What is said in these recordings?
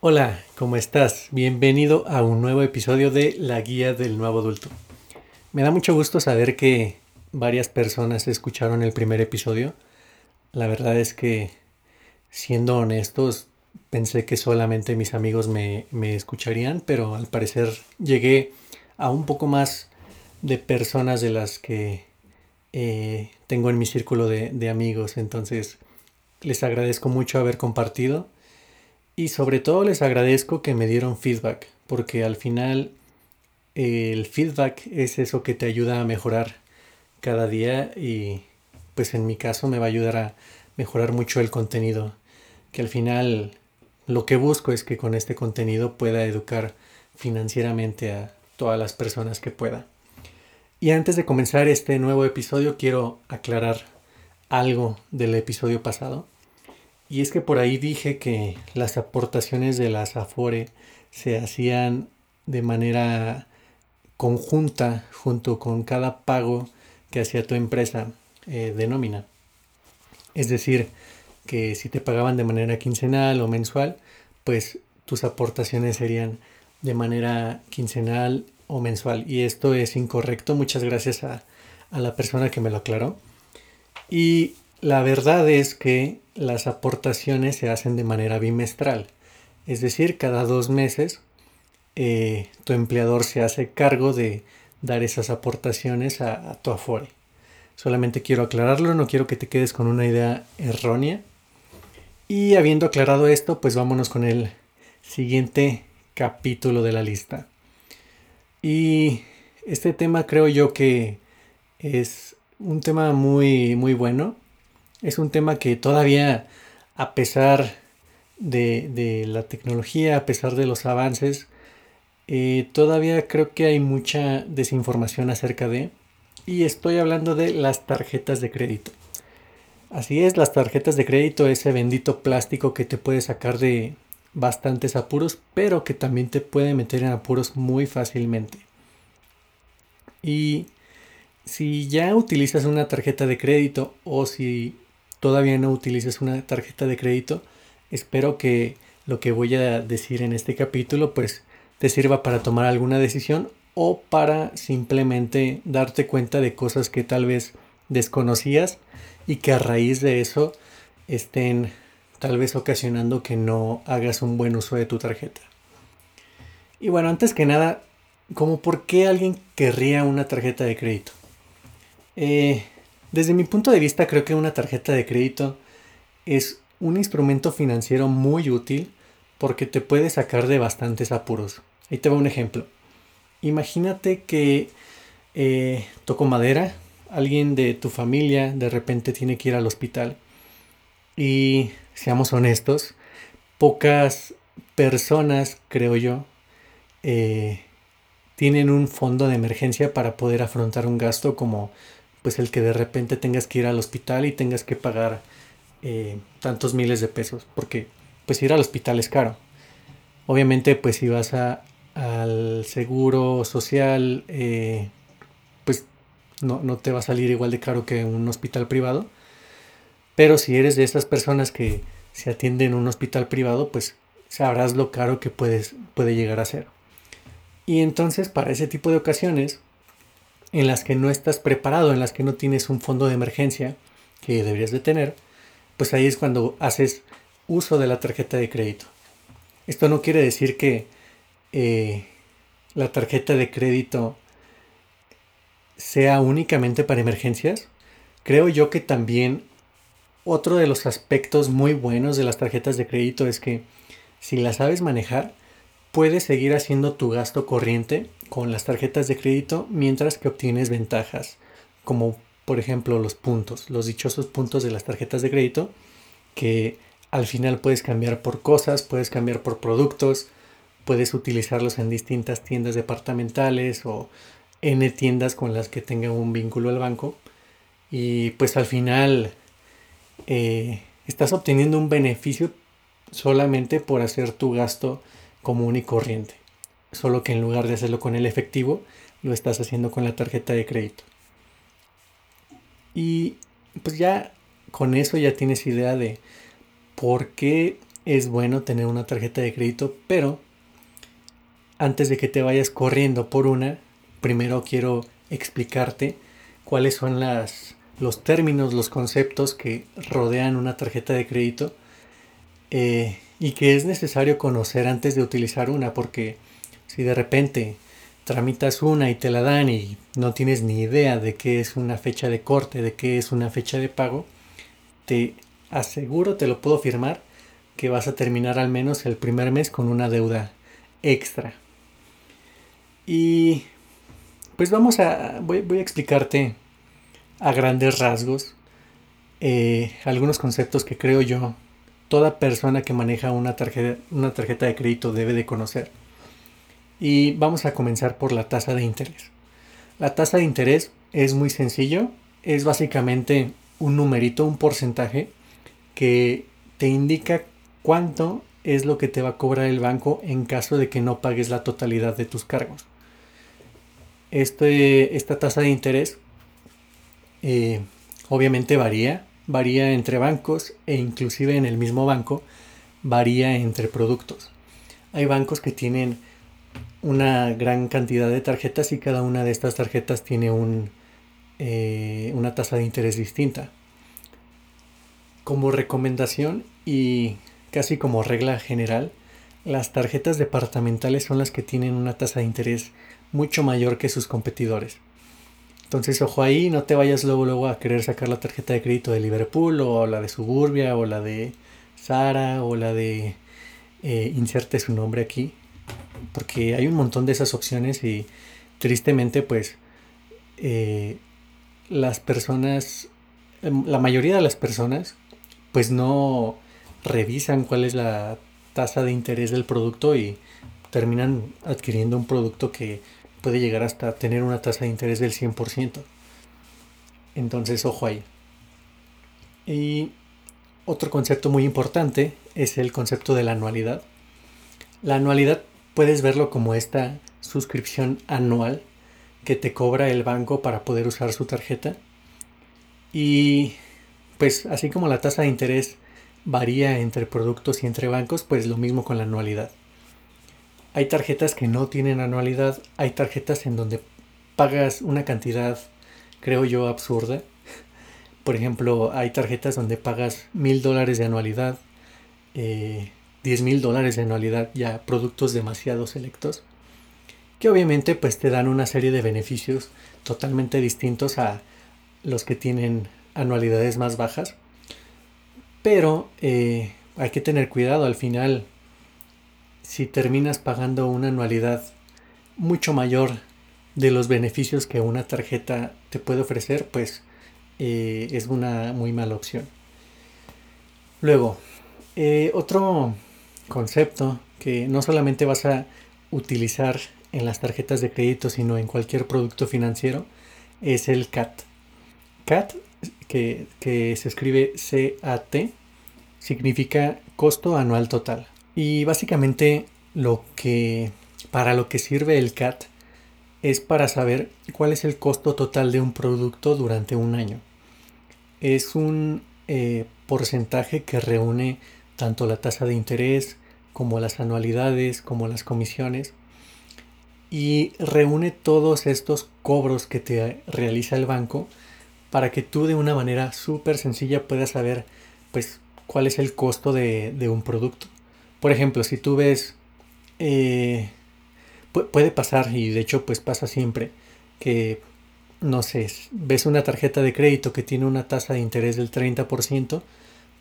Hola, ¿cómo estás? Bienvenido a un nuevo episodio de La Guía del Nuevo Adulto. Me da mucho gusto saber que varias personas escucharon el primer episodio. La verdad es que, siendo honestos, pensé que solamente mis amigos me, escucharían, pero al parecer llegué a un poco más de personas de las que eh, tengo en mi círculo de, de amigos. Entonces, les agradezco mucho haber compartido y sobre todo les agradezco que me dieron feedback, porque al final el feedback es eso que te ayuda a mejorar cada día y pues en mi caso me va a ayudar a mejorar mucho el contenido, que al final lo que busco es que con este contenido pueda educar financieramente a todas las personas que pueda. Y antes de comenzar este nuevo episodio quiero aclarar algo del episodio pasado. Y es que por ahí dije que las aportaciones de las Afore se hacían de manera conjunta junto con cada pago que hacía tu empresa eh, de nómina. Es decir, que si te pagaban de manera quincenal o mensual, pues tus aportaciones serían de manera quincenal o mensual. Y esto es incorrecto. Muchas gracias a, a la persona que me lo aclaró. Y la verdad es que las aportaciones se hacen de manera bimestral, es decir, cada dos meses eh, tu empleador se hace cargo de dar esas aportaciones a, tu Afore. Solamente quiero aclararlo, no quiero que te quedes con una idea errónea. Y habiendo aclarado esto, pues vámonos con el siguiente capítulo de la lista. Y este tema creo yo que es un tema muy muy bueno es un tema que todavía, a pesar de, la tecnología, a pesar de los avances, eh, todavía creo que hay mucha desinformación acerca de, y estoy hablando de las tarjetas de crédito. Así es, las tarjetas de crédito, ese bendito plástico que te puede sacar de bastantes apuros, pero que también te puede meter en apuros muy fácilmente. Y si ya utilizas una tarjeta de crédito o si todavía no utilices una tarjeta de crédito, espero que lo que voy a decir en este capítulo pues te sirva para tomar alguna decisión o para simplemente darte cuenta de cosas que tal vez desconocías y que a raíz de eso estén tal vez ocasionando que no hagas un buen uso de tu tarjeta. Y bueno, antes que nada, como por qué alguien querría una tarjeta de crédito. Eh, desde mi punto de vista creo que una tarjeta de crédito es un instrumento financiero muy útil porque te puede sacar de bastantes apuros. Ahí te va un ejemplo. Imagínate que eh, toco madera, alguien de tu familia de repente tiene que ir al hospital y seamos honestos, pocas personas, creo yo, eh, tienen un fondo de emergencia para poder afrontar un gasto como pues el que de repente tengas que ir al hospital y tengas que pagar eh, tantos miles de pesos, porque pues ir al hospital es caro. Obviamente pues si vas a, al seguro social, eh, pues no, no te va a salir igual de caro que un hospital privado, pero si eres de esas personas que se atienden en un hospital privado, pues sabrás lo caro que puedes, puede llegar a ser. Y entonces para ese tipo de ocasiones, en las que no estás preparado, en las que no tienes un fondo de emergencia que deberías de tener, pues ahí es cuando haces uso de la tarjeta de crédito. Esto no quiere decir que eh, la tarjeta de crédito sea únicamente para emergencias. Creo yo que también otro de los aspectos muy buenos de las tarjetas de crédito es que si las sabes manejar, puedes seguir haciendo tu gasto corriente con las tarjetas de crédito mientras que obtienes ventajas, como por ejemplo los puntos, los dichosos puntos de las tarjetas de crédito, que al final puedes cambiar por cosas, puedes cambiar por productos, puedes utilizarlos en distintas tiendas departamentales o N tiendas con las que tengan un vínculo al banco. Y pues al final eh, estás obteniendo un beneficio solamente por hacer tu gasto común y corriente solo que en lugar de hacerlo con el efectivo, lo estás haciendo con la tarjeta de crédito. Y pues ya con eso ya tienes idea de por qué es bueno tener una tarjeta de crédito, pero antes de que te vayas corriendo por una, primero quiero explicarte cuáles son las, los términos, los conceptos que rodean una tarjeta de crédito eh, y que es necesario conocer antes de utilizar una, porque si de repente tramitas una y te la dan y no tienes ni idea de qué es una fecha de corte, de qué es una fecha de pago, te aseguro, te lo puedo firmar, que vas a terminar al menos el primer mes con una deuda extra. Y pues vamos a, voy, a explicarte a grandes rasgos eh, algunos conceptos que creo yo toda persona que maneja una tarjeta, una tarjeta de crédito debe de conocer. Y vamos a comenzar por la tasa de interés. La tasa de interés es muy sencillo, es básicamente un numerito, un porcentaje que te indica cuánto es lo que te va a cobrar el banco en caso de que no pagues la totalidad de tus cargos. Este, esta tasa de interés eh, obviamente varía, varía entre bancos e inclusive en el mismo banco varía entre productos. Hay bancos que tienen una gran cantidad de tarjetas y cada una de estas tarjetas tiene eh, una tasa de interés distinta. Como recomendación y casi como regla general, las tarjetas departamentales son las que tienen una tasa de interés mucho mayor que sus competidores. Entonces, ojo ahí, no te vayas luego, luego a querer sacar la tarjeta de crédito de Liverpool o la de Suburbia o la de Sara o la de eh, inserte su nombre aquí. Porque hay un montón de esas opciones y tristemente pues eh, las personas, em, la mayoría de las personas pues no revisan cuál es la tasa de interés del producto y terminan adquiriendo un producto que puede llegar hasta tener una tasa de interés del 100%. Entonces, ojo ahí. Y otro concepto muy importante es el concepto de la anualidad. La anualidad puedes verlo como esta suscripción anual que te cobra el banco para poder usar su tarjeta. Y pues así como la tasa de interés varía entre productos y entre bancos, pues lo mismo con la anualidad. Hay tarjetas que no tienen anualidad, hay tarjetas en donde pagas una cantidad, creo yo, absurda. Por ejemplo, hay tarjetas donde pagas mil dólares de anualidad, eh, diez mil dólares de anualidad, ya productos demasiado selectos, que obviamente pues te dan una serie de beneficios totalmente distintos a los que tienen anualidades más bajas. Pero eh, hay que tener cuidado, al final si terminas pagando una anualidad mucho mayor de los beneficios que una tarjeta te puede ofrecer, pues eh, es una muy mala opción. Luego, eh, otro concepto que no solamente vas a utilizar en las tarjetas de crédito, sino en cualquier producto financiero, es el CAT. CAT, que, que se escribe CAT, significa costo anual total. Y básicamente lo que para lo que sirve el CAT es para saber cuál es el costo total de un producto durante un año. Es un eh, porcentaje que reúne tanto la tasa de interés como las anualidades, como las comisiones y reúne todos estos cobros que te realiza el banco para que tú de una manera súper sencilla puedas saber pues cuál es el costo de un producto. Por ejemplo, si tú ves, eh, puede pasar, y de hecho pues pasa siempre, que, no sé, ves una tarjeta de crédito que tiene una tasa de interés del 30%,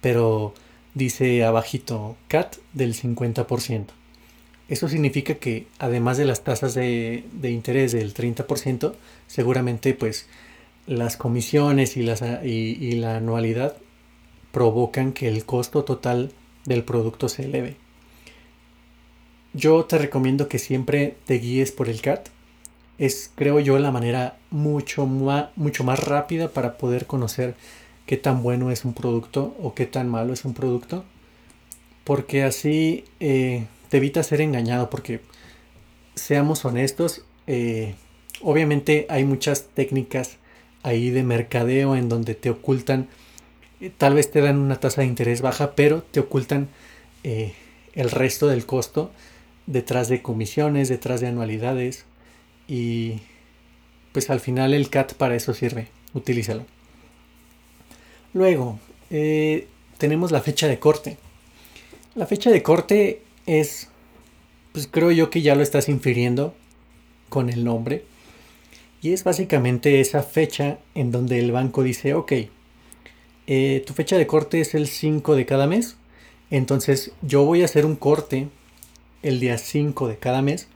pero dice abajito CAT del 50%. Eso significa que además de las tasas de, interés del 30%, seguramente pues las comisiones y, las, y la anualidad provocan que el costo total del producto se eleve. Yo te recomiendo que siempre te guíes por el CAT. Es, creo yo, la manera mucho más, mucho más rápida para poder conocer qué tan bueno es un producto o qué tan malo es un producto. Porque así eh, te evita ser engañado. Porque, seamos honestos, eh, obviamente hay muchas técnicas ahí de mercadeo en donde te ocultan, eh, tal vez te dan una tasa de interés baja, pero te ocultan el resto del costo detrás de comisiones, detrás de anualidades y pues al final el CAT para eso sirve, utilízalo. Luego, eh, tenemos la fecha de corte. La fecha de corte es, pues creo yo que ya lo estás infiriendo con el nombre. Y es básicamente esa fecha en donde el banco dice, ok, eh, tu fecha de corte es el 5 de cada mes. Entonces yo voy a hacer un corte el día 5 de cada mes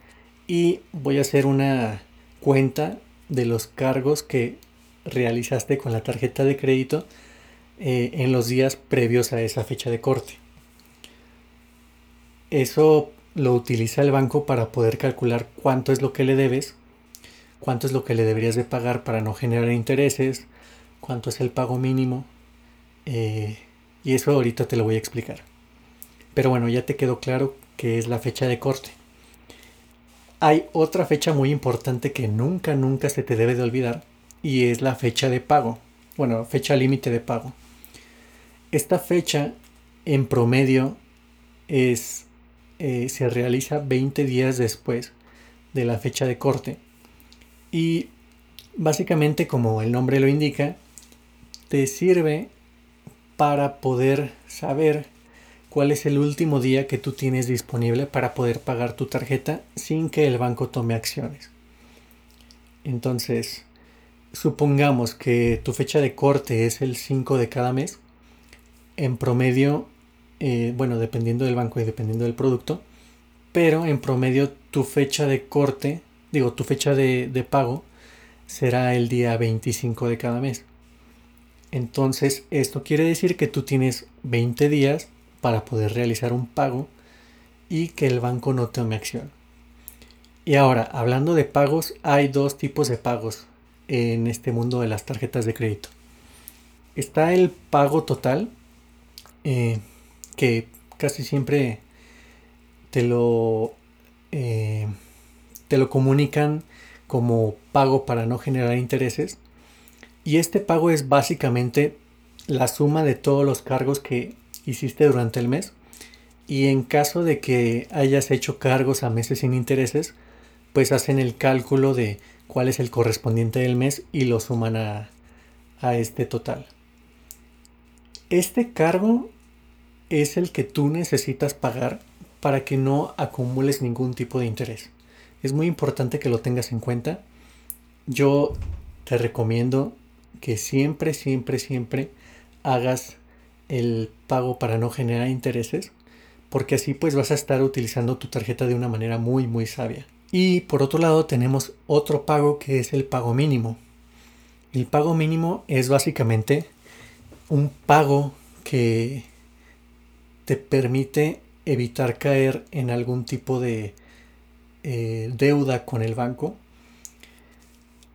y voy a hacer una cuenta de los cargos que realizaste con la tarjeta de crédito eh, en los días previos a esa fecha de corte. Eso lo utiliza el banco para poder calcular cuánto es lo que le debes, cuánto es lo que le deberías de pagar para no generar intereses, cuánto es el pago mínimo. Eh, y eso ahorita te lo voy a explicar. Pero bueno, ya te quedó claro que es la fecha de corte. Hay otra fecha muy importante que nunca, nunca se te debe de olvidar y es la fecha de pago. Bueno, fecha límite de pago. Esta fecha en promedio es, eh, se realiza 20 días después de la fecha de corte. Y básicamente, como el nombre lo indica, te sirve para poder saber cuál es el último día que tú tienes disponible para poder pagar tu tarjeta sin que el banco tome acciones. Entonces, supongamos que tu fecha de corte es el 5 de cada mes. En promedio, eh, bueno, dependiendo del banco y dependiendo del producto, pero en promedio tu fecha de corte, digo, tu fecha de, de pago será el día 25 de cada mes. Entonces, esto quiere decir que tú tienes 20 días para poder realizar un pago y que el banco no tome acción. Y ahora, hablando de pagos, hay dos tipos de pagos en este mundo de las tarjetas de crédito. Está el pago total, eh, que casi siempre te lo, eh, te lo comunican como pago para no generar intereses. Y este pago es básicamente la suma de todos los cargos que hiciste durante el mes. Y en caso de que hayas hecho cargos a meses sin intereses, pues hacen el cálculo de cuál es el correspondiente del mes y lo suman a, a este total. Este cargo es el que tú necesitas pagar para que no acumules ningún tipo de interés. Es muy importante que lo tengas en cuenta. Yo te recomiendo que siempre, siempre, siempre hagas el pago para no generar intereses, porque así pues vas a estar utilizando tu tarjeta de una manera muy muy sabia. Y por otro lado tenemos otro pago que es el pago mínimo. El pago mínimo es básicamente un pago que te permite evitar caer en algún tipo de eh, deuda con el banco.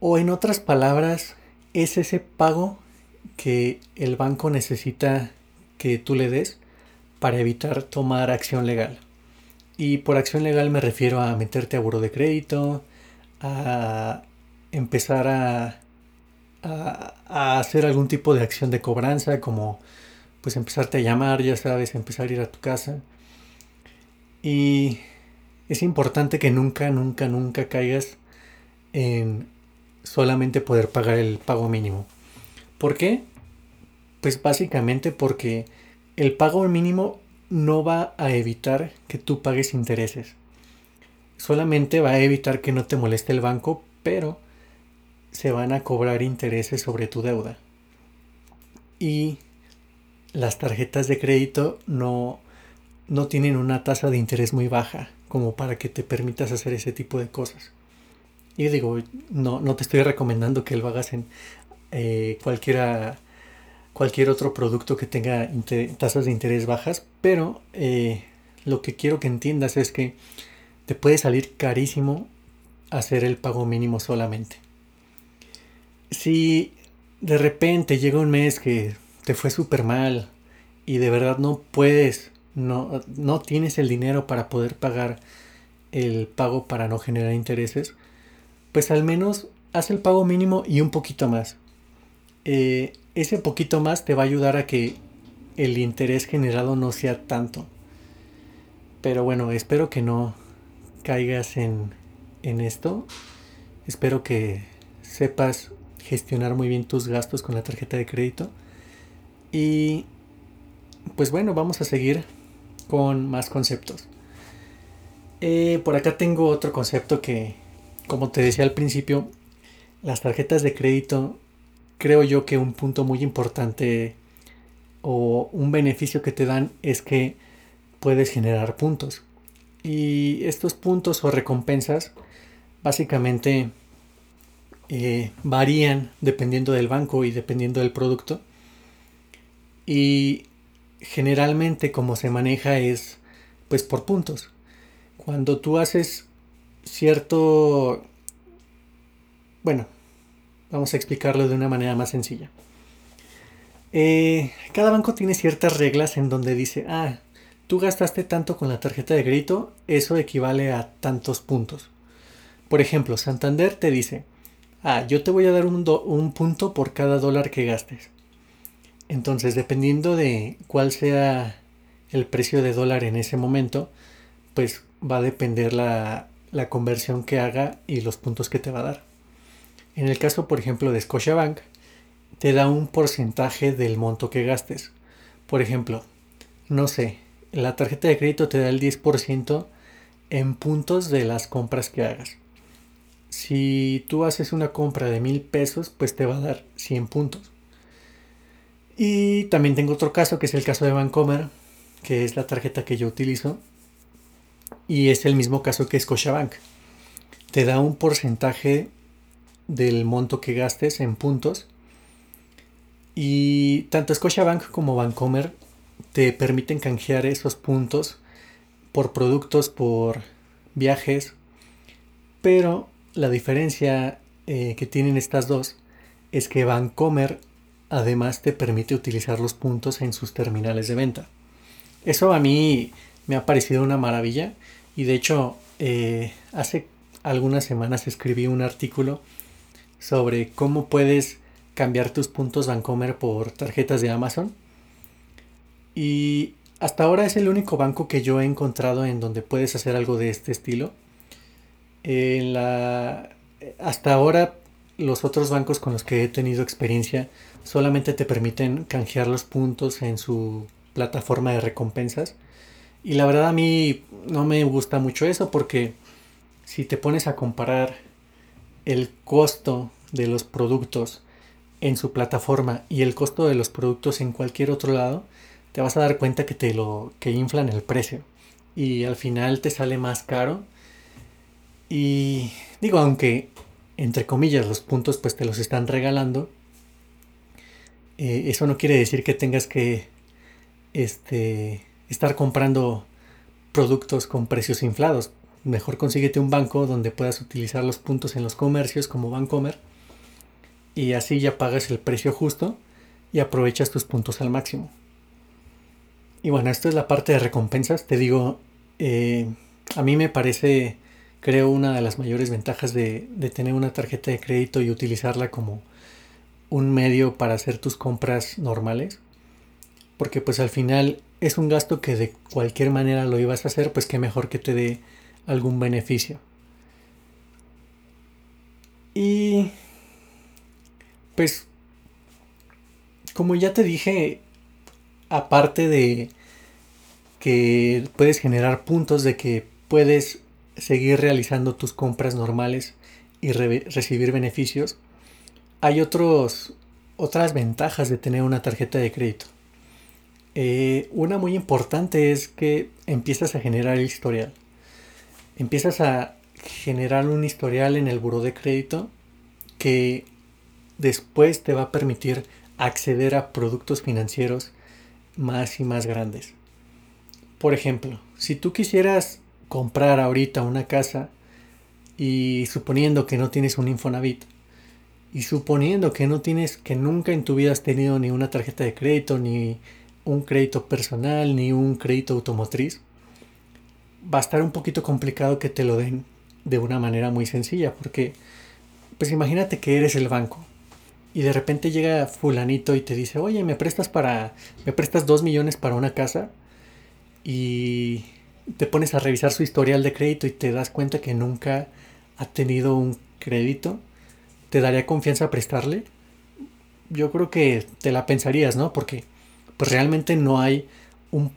O en otras palabras, es ese pago que el banco necesita que tú le des para evitar tomar acción legal. Y por acción legal me refiero a meterte a buro de crédito, a empezar a, a, hacer algún tipo de acción de cobranza, como pues empezarte a llamar, ya sabes, empezar a ir a tu casa. Y es importante que nunca, nunca, nunca caigas en solamente poder pagar el pago mínimo. ¿Por qué? Pues básicamente porque el pago mínimo no va a evitar que tú pagues intereses. Solamente va a evitar que no te moleste el banco, pero se van a cobrar intereses sobre tu deuda. Y las tarjetas de crédito no, no tienen una tasa de interés muy baja como para que te permitas hacer ese tipo de cosas. Y digo, no, no te estoy recomendando que lo hagas en eh, cualquiera cualquier otro producto que tenga tasas de interés bajas, pero eh, lo que quiero que entiendas es que te puede salir carísimo hacer el pago mínimo solamente. Si de repente llega un mes que te fue súper mal y de verdad no puedes, no, no tienes el dinero para poder pagar el pago para no generar intereses, pues al menos haz el pago mínimo y un poquito más. Eh, ese poquito más te va a ayudar a que el interés generado no sea tanto. Pero bueno, espero que no caigas en, en esto. Espero que sepas gestionar muy bien tus gastos con la tarjeta de crédito. Y pues bueno, vamos a seguir con más conceptos. Eh, por acá tengo otro concepto que, como te decía al principio, las tarjetas de crédito, creo yo que un punto muy importante o un beneficio que te dan es que puedes generar puntos. Y estos puntos o recompensas básicamente eh, varían dependiendo del banco y dependiendo del producto. Y generalmente como se maneja es pues por puntos. Cuando tú haces cierto... Bueno, vamos a explicarlo de una manera más sencilla. Eh, cada banco tiene ciertas reglas en donde dice, ah, tú gastaste tanto con la tarjeta de crédito, eso equivale a tantos puntos. Por ejemplo, Santander te dice, ah, yo te voy a dar un, un punto por cada dólar que gastes. Entonces, dependiendo de cuál sea el precio de dólar en ese momento, pues va a depender la, la conversión que haga y los puntos que te va a dar. En el caso, por ejemplo, de Scotiabank, te da un porcentaje del monto que gastes. Por ejemplo, no sé, la tarjeta de crédito te da el 10% en puntos de las compras que hagas. Si tú haces una compra de mil pesos, pues te va a dar 100 puntos. Y también tengo otro caso, que es el caso de Bancomer, que es la tarjeta que yo utilizo. Y es el mismo caso que Scotiabank. Te da un porcentaje del monto que gastes en puntos. Y tanto Scotiabank como Bancomer te permiten canjear esos puntos por productos, por viajes. Pero la diferencia eh, que tienen estas dos es que Bancomer además te permite utilizar los puntos en sus terminales de venta. Eso a mí me ha parecido una maravilla y de hecho eh, hace algunas semanas escribí un artículo sobre cómo puedes cambiar tus puntos Bancomer por tarjetas de Amazon. Y hasta ahora es el único banco que yo he encontrado en donde puedes hacer algo de este estilo. Hasta ahora los otros bancos con los que he tenido experiencia solamente te permiten canjear los puntos en su plataforma de recompensas. Y la verdad a mí no me gusta mucho eso porque si te pones a comparar el costo de los productos en su plataforma y el costo de los productos en cualquier otro lado, te vas a dar cuenta que te lo que inflan el precio y al final te sale más caro. Y digo, aunque entre comillas, los puntos pues te los están regalando. Eh, eso no quiere decir que tengas que este, estar comprando productos con precios inflados. Mejor consíguete un banco donde puedas utilizar los puntos en los comercios como Bancomer y así ya pagas el precio justo y aprovechas tus puntos al máximo. Y bueno, esto es la parte de recompensas. Te digo, eh, a mí me parece creo una de las mayores ventajas de, tener una tarjeta de crédito y utilizarla como un medio para hacer tus compras normales. Porque pues al final es un gasto que de cualquier manera lo ibas a hacer, pues que mejor que te dé algún beneficio. Y pues como ya te dije, aparte de que puedes generar puntos de que puedes seguir realizando tus compras normales y recibir beneficios, hay otros, otras ventajas de tener una tarjeta de crédito. Eh, una muy importante es que empiezas a generar el historial. Empiezas a generar un historial en el buro de crédito que después te va a permitir acceder a productos financieros más y más grandes. Por ejemplo, si tú quisieras comprar ahorita una casa y suponiendo que no tienes un Infonavit y suponiendo que no tienes, que nunca en tu vida has tenido ni una tarjeta de crédito, ni un crédito personal, ni un crédito automotriz, va a estar un poquito complicado que te lo den de una manera muy sencilla, porque pues imagínate que eres el banco y de repente llega fulanito y te dice, oye, me prestas para, me prestas dos millones para una casa y te pones a revisar su historial de crédito y te das cuenta que nunca ha tenido un crédito, ¿te daría confianza prestarle? Yo creo que te la pensarías, ¿no? Porque pues realmente no hay un,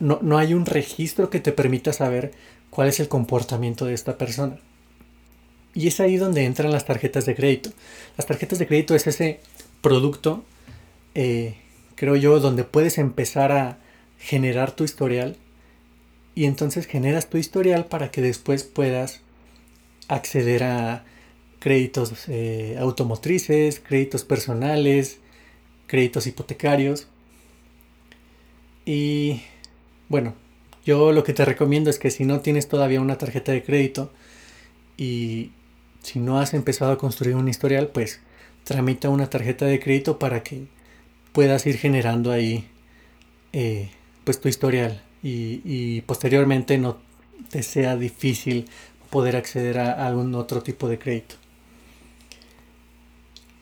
no, no hay un registro que te permita saber cuál es el comportamiento de esta persona. Y es ahí donde entran las tarjetas de crédito. Las tarjetas de crédito es ese producto, eh, creo yo, donde puedes empezar a generar tu historial y entonces generas tu historial para que después puedas acceder a créditos eh, automotrices, créditos personales, créditos hipotecarios. Y bueno, yo lo que te recomiendo es que si no tienes todavía una tarjeta de crédito y si no has empezado a construir un historial, pues tramita una tarjeta de crédito para que puedas ir generando ahí eh, pues tu historial y, posteriormente no te sea difícil poder acceder a algún otro tipo de crédito.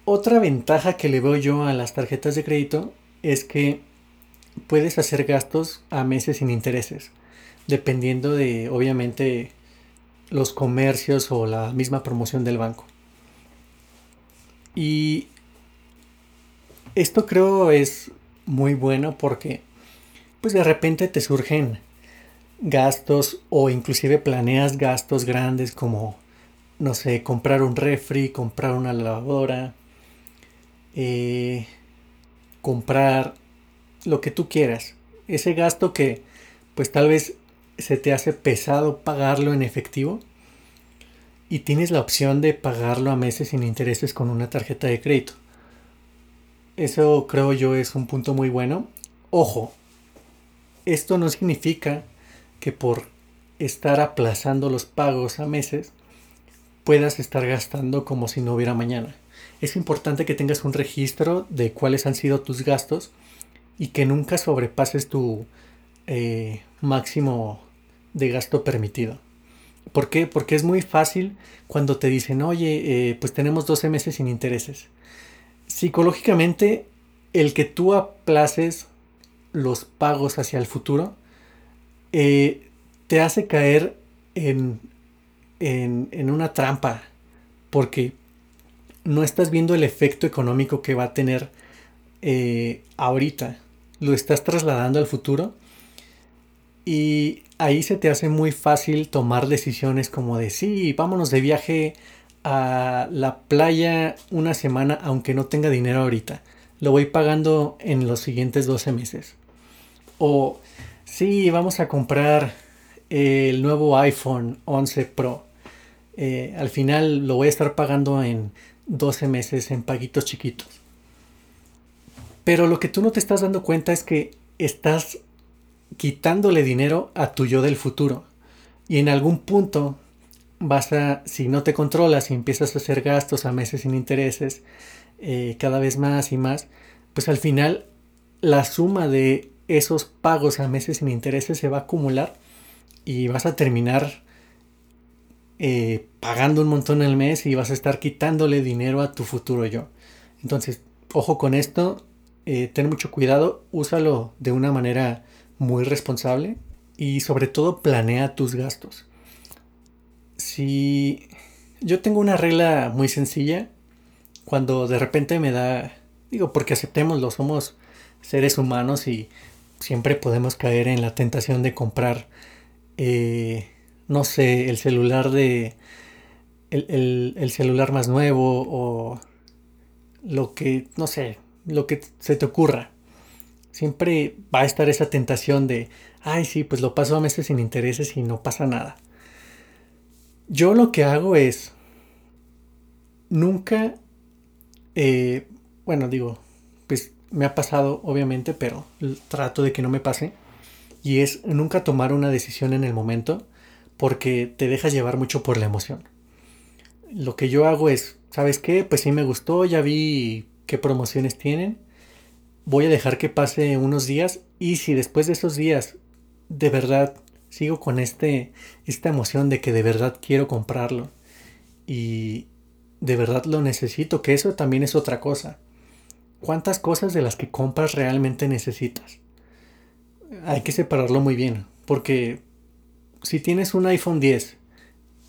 Otra ventaja que le veo yo a las tarjetas de crédito es que puedes hacer gastos a meses sin intereses, dependiendo de, obviamente, los comercios o la misma promoción del banco. Y esto creo es muy bueno porque pues de repente te surgen gastos o inclusive planeas gastos grandes como no sé, comprar un refri, comprar una lavadora, eh, comprar lo que tú quieras. Ese gasto que pues tal vez se te hace pesado pagarlo en efectivo y tienes la opción de pagarlo a meses sin intereses con una tarjeta de crédito. Eso creo yo es un punto muy bueno. Ojo, esto no significa que por estar aplazando los pagos a meses puedas estar gastando como si no hubiera mañana. Es importante que tengas un registro de cuáles han sido tus gastos y que nunca sobrepases tu eh, máximo de gasto permitido. ¿Por qué? Porque es muy fácil cuando te dicen, oye, eh, pues tenemos 12 meses sin intereses. Psicológicamente, el que tú aplaces los pagos hacia el futuro eh, te hace caer en, en, una trampa porque no estás viendo el efecto económico que va a tener eh, ahorita. Lo estás trasladando al futuro y ahí se te hace muy fácil tomar decisiones como de sí, vámonos de viaje a la playa una semana aunque no tenga dinero ahorita. Lo voy pagando en los siguientes 12 meses. O sí, vamos a comprar el nuevo iPhone 11 Pro. Eh, al final lo voy a estar pagando en 12 meses en paguitos chiquitos. Pero lo que tú no te estás dando cuenta es que estás quitándole dinero a tu yo del futuro. Y en algún punto vas a, si no te controlas y empiezas a hacer gastos a meses sin intereses, eh, cada vez más y más, pues al final la suma de esos pagos a meses sin intereses se va a acumular y vas a terminar eh, pagando un montón al mes y vas a estar quitándole dinero a tu futuro yo. Entonces, ojo con esto, eh, ten mucho cuidado, úsalo de una manera muy responsable y sobre todo planea tus gastos. Si yo tengo una regla muy sencilla, cuando de repente me da, digo, porque aceptémoslo, somos seres humanos y siempre podemos caer en la tentación de comprar, eh, no sé, el celular de, el, el celular más nuevo o lo que, no sé, lo que se te ocurra siempre va a estar esa tentación de, ay, sí, pues lo paso a meses sin intereses y no pasa nada. Yo lo que hago es, nunca, eh, bueno, digo, me ha pasado obviamente, pero trato de que no me pase. Y es nunca tomar una decisión en el momento porque te dejas llevar mucho por la emoción. Lo que yo hago es, ¿sabes qué? Pues sí me gustó, ya vi qué promociones tienen voy a dejar que pase unos días y si después de esos días de verdad sigo con este, esta emoción de que de verdad quiero comprarlo y de verdad lo necesito, que eso también es otra cosa. ¿Cuántas cosas de las que compras realmente necesitas? Hay que separarlo muy bien, porque si tienes un iPhone 10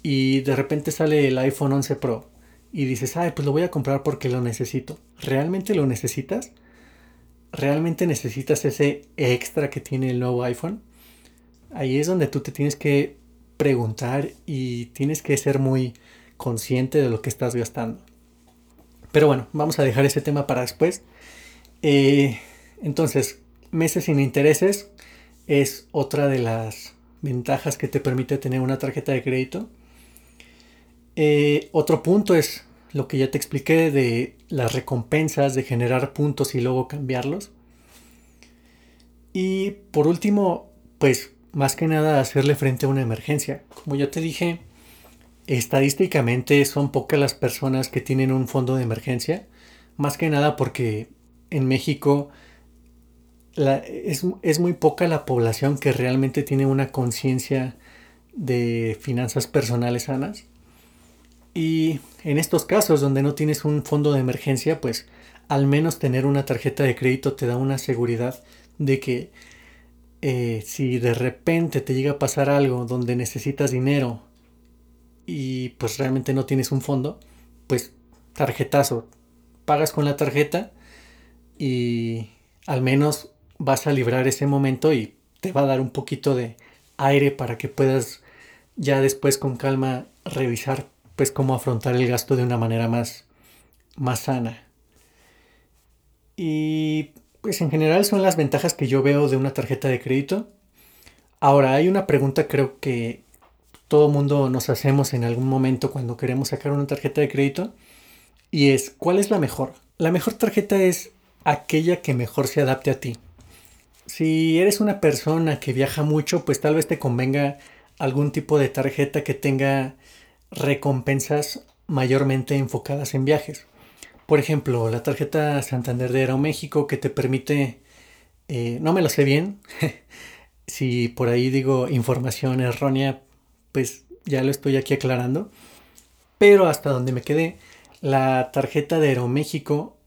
y de repente sale el iPhone 11 Pro y dices, ay, pues lo voy a comprar porque lo necesito. ¿Realmente lo necesitas? ¿Realmente necesitas ese extra que tiene el nuevo iPhone? Ahí es donde tú te tienes que preguntar y tienes que ser muy consciente de lo que estás gastando. Pero bueno, vamos a dejar ese tema para después. Eh, entonces, meses sin intereses es otra de las ventajas que te permite tener una tarjeta de crédito. Eh, otro punto es lo que ya te expliqué de las recompensas, de generar puntos y luego cambiarlos. Y por último, pues más que nada hacerle frente a una emergencia. Como ya te dije, estadísticamente son pocas las personas que tienen un fondo de emergencia. Más que nada porque en México es, muy poca la población que realmente tiene una conciencia de finanzas personales sanas. Y en estos casos donde no tienes un fondo de emergencia, pues al menos tener una tarjeta de crédito te da una seguridad de que eh, si de repente te llega a pasar algo donde necesitas dinero y pues realmente no tienes un fondo, pues tarjetazo, pagas con la tarjeta y al menos vas a librar ese momento y te va a dar un poquito de aire para que puedas ya después con calma revisar pues cómo afrontar el gasto de una manera más, más sana. Y pues en general son las ventajas que yo veo de una tarjeta de crédito. Ahora, hay una pregunta creo que todo mundo nos hacemos en algún momento cuando queremos sacar una tarjeta de crédito y es ¿cuál es la mejor? La mejor tarjeta es aquella que mejor se adapte a ti. Si eres una persona que viaja mucho, pues tal vez te convenga algún tipo de tarjeta que tenga recompensas mayormente enfocadas en viajes. Por ejemplo, la tarjeta Santander de Aeroméxico que te permite, eh, no me lo sé bien, si por ahí digo información errónea, pues ya lo estoy aquí aclarando. Pero hasta donde me quedé, la tarjeta de Aeroméxico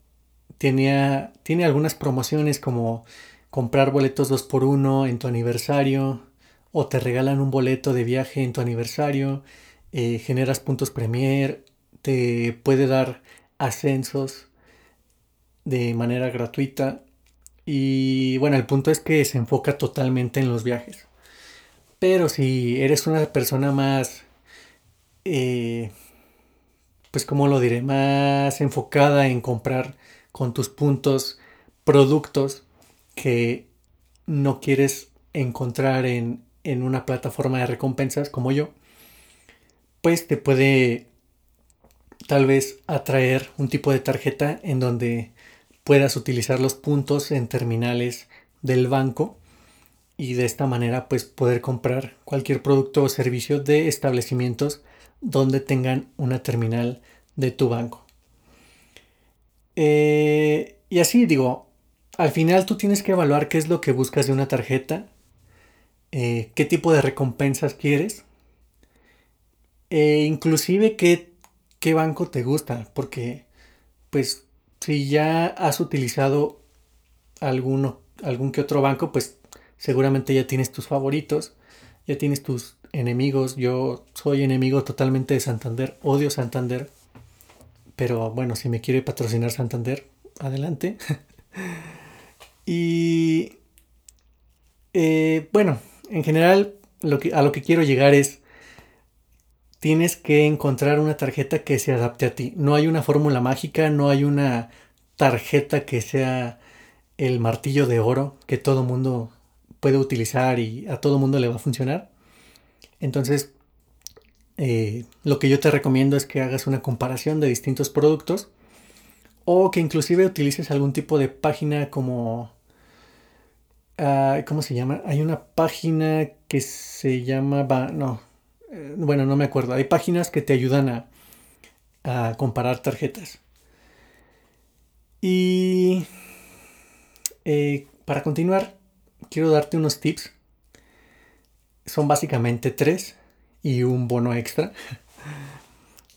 tenía, tiene algunas promociones como comprar boletos 2x1 en tu aniversario o te regalan un boleto de viaje en tu aniversario eh, generas puntos Premier, te puede dar ascensos de manera gratuita. Y bueno, el punto es que se enfoca totalmente en los viajes. Pero si eres una persona más, eh, pues como lo diré, más enfocada en comprar con tus puntos productos que no quieres encontrar en, en una plataforma de recompensas como yo, pues te puede tal vez atraer un tipo de tarjeta en donde puedas utilizar los puntos en terminales del banco y de esta manera pues poder comprar cualquier producto o servicio de establecimientos donde tengan una terminal de tu banco. Eh, y así digo, al final tú tienes que evaluar qué es lo que buscas de una tarjeta, eh, qué tipo de recompensas quieres e inclusive qué, qué banco te gusta, porque pues si ya has utilizado alguno, algún que otro banco, pues seguramente ya tienes tus favoritos, ya tienes tus enemigos. Yo soy enemigo totalmente de Santander, odio Santander, pero bueno, si me quiere patrocinar Santander, adelante. y eh, bueno, en general lo que, a lo que quiero llegar es tienes que encontrar una tarjeta que se adapte a ti. No hay una fórmula mágica, no hay una tarjeta que sea el martillo de oro que todo mundo puede utilizar y a todo mundo le va a funcionar. Entonces, eh, lo que yo te recomiendo es que hagas una comparación de distintos productos o que inclusive utilices algún tipo de página como... Ah, ¿Cómo se llama? Hay una página que se llama... No, eh, bueno, no me acuerdo, hay páginas que te ayudan a, comparar tarjetas. Y eh, para continuar, quiero darte unos tips. Son básicamente tres y un bono extra.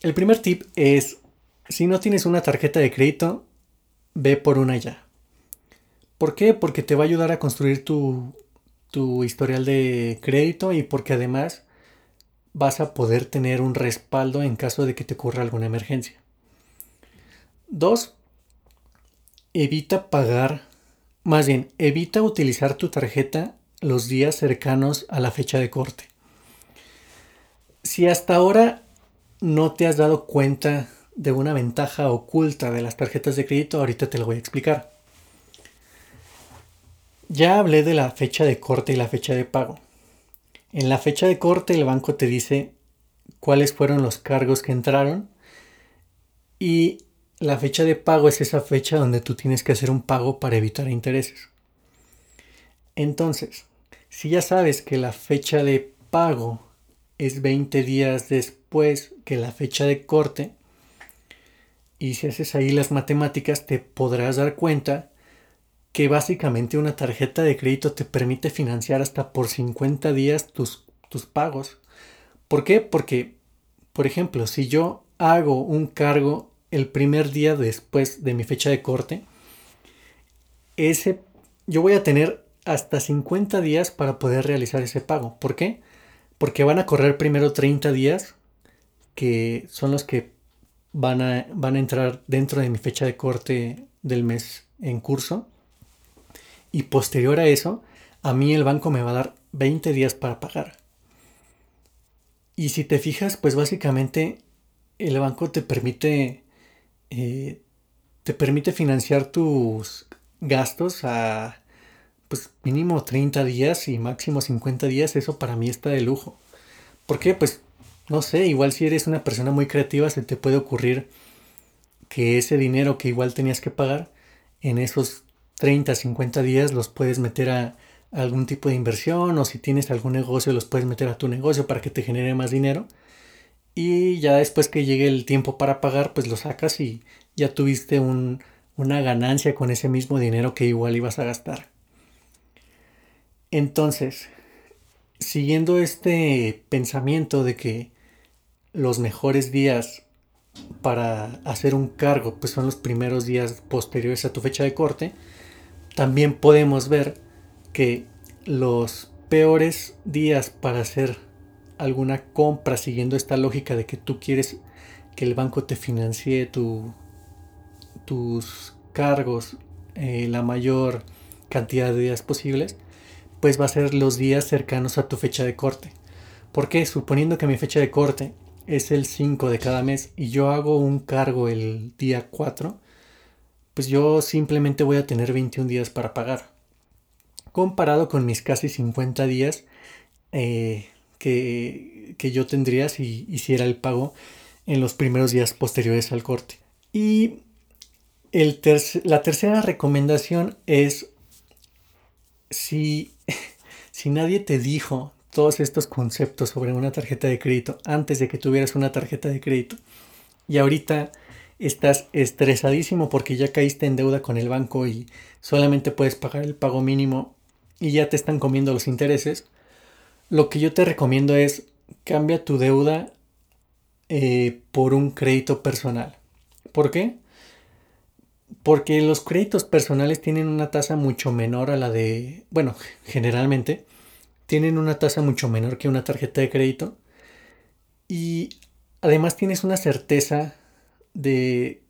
El primer tip es, si no tienes una tarjeta de crédito, ve por una ya. ¿Por qué? Porque te va a ayudar a construir tu, tu historial de crédito y porque además vas a poder tener un respaldo en caso de que te ocurra alguna emergencia. Dos, evita pagar, más bien, evita utilizar tu tarjeta los días cercanos a la fecha de corte. Si hasta ahora no te has dado cuenta de una ventaja oculta de las tarjetas de crédito, ahorita te lo voy a explicar. Ya hablé de la fecha de corte y la fecha de pago. En la fecha de corte el banco te dice cuáles fueron los cargos que entraron y la fecha de pago es esa fecha donde tú tienes que hacer un pago para evitar intereses. Entonces, si ya sabes que la fecha de pago es 20 días después que la fecha de corte, y si haces ahí las matemáticas te podrás dar cuenta que básicamente una tarjeta de crédito te permite financiar hasta por 50 días tus, tus pagos. ¿Por qué? Porque, por ejemplo, si yo hago un cargo el primer día después de mi fecha de corte, ese, yo voy a tener hasta 50 días para poder realizar ese pago. ¿Por qué? Porque van a correr primero 30 días, que son los que van a, van a entrar dentro de mi fecha de corte del mes en curso. Y posterior a eso, a mí el banco me va a dar 20 días para pagar. Y si te fijas, pues básicamente el banco te permite, eh, te permite financiar tus gastos a pues mínimo 30 días y máximo 50 días. Eso para mí está de lujo. ¿Por qué? Pues no sé, igual si eres una persona muy creativa se te puede ocurrir que ese dinero que igual tenías que pagar en esos 30, 50 días los puedes meter a, algún tipo de inversión o si tienes algún negocio los puedes meter a tu negocio para que te genere más dinero. Y ya después que llegue el tiempo para pagar, pues lo sacas y ya tuviste una ganancia con ese mismo dinero que igual ibas a gastar. Entonces, siguiendo este pensamiento de que los mejores días para hacer un cargo pues son los primeros días posteriores a tu fecha de corte, también podemos ver que los peores días para hacer alguna compra siguiendo esta lógica de que tú quieres que el banco te financie tus cargos eh, la mayor cantidad de días posibles, pues va a ser los días cercanos a tu fecha de corte. Porque suponiendo que mi fecha de corte es el 5 de cada mes y yo hago un cargo el día 4, pues yo simplemente voy a tener 21 días para pagar. Comparado con mis casi 50 días eh, que, yo tendría si hiciera el pago en los primeros días posteriores al corte. Y el la tercera recomendación es si, si nadie te dijo todos estos conceptos sobre una tarjeta de crédito antes de que tuvieras una tarjeta de crédito y ahorita estás estresadísimo porque ya caíste en deuda con el banco y solamente puedes pagar el pago mínimo y ya te están comiendo los intereses, lo que yo te recomiendo es cambia tu deuda eh, por un crédito personal. ¿Por qué? Porque los créditos personales tienen una tasa mucho menor a la de, bueno, generalmente tienen una tasa mucho menor que una tarjeta de crédito y además tienes una certeza de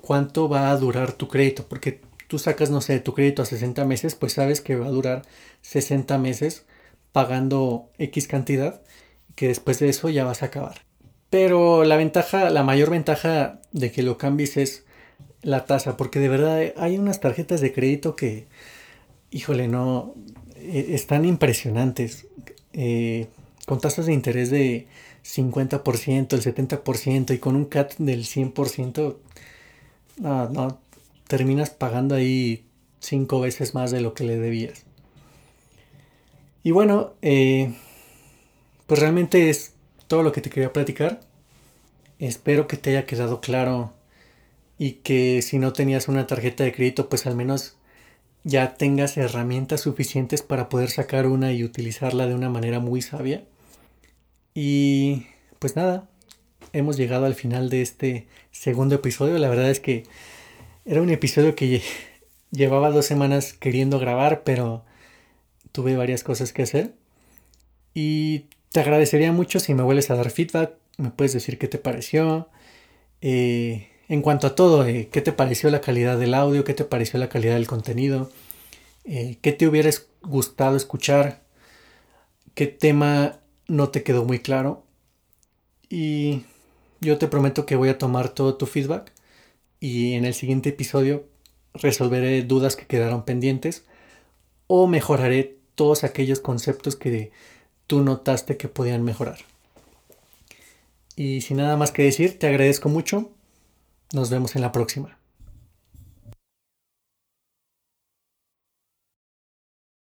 cuánto va a durar tu crédito, porque tú sacas, no sé, tu crédito a 60 meses, pues sabes que va a durar 60 meses pagando X cantidad, que después de eso ya vas a acabar. Pero la ventaja, la mayor ventaja de que lo cambies es la tasa, porque de verdad hay unas tarjetas de crédito que, híjole, no, e, están impresionantes, eh, con tasas de interés de 50%, el 70% y con un CAT del 100%, no, no, terminas pagando ahí cinco veces más de lo que le debías. Y bueno, eh, pues realmente es todo lo que te quería platicar. Espero que te haya quedado claro y que si no tenías una tarjeta de crédito, pues al menos ya tengas herramientas suficientes para poder sacar una y utilizarla de una manera muy sabia. Y pues nada, hemos llegado al final de este segundo episodio. La verdad es que era un episodio que llevaba dos semanas queriendo grabar, pero tuve varias cosas que hacer. Y te agradecería mucho si me vuelves a dar feedback, me puedes decir qué te pareció. Eh, en cuanto a todo, eh, qué te pareció la calidad del audio, qué te pareció la calidad del contenido, eh, qué te hubiera gustado escuchar, qué tema no te quedó muy claro. Y yo te prometo que voy a tomar todo tu feedback y en el siguiente episodio resolveré dudas que quedaron pendientes o mejoraré todos aquellos conceptos que tú notaste que podían mejorar. Y sin nada más que decir, te agradezco mucho. Nos vemos en la próxima.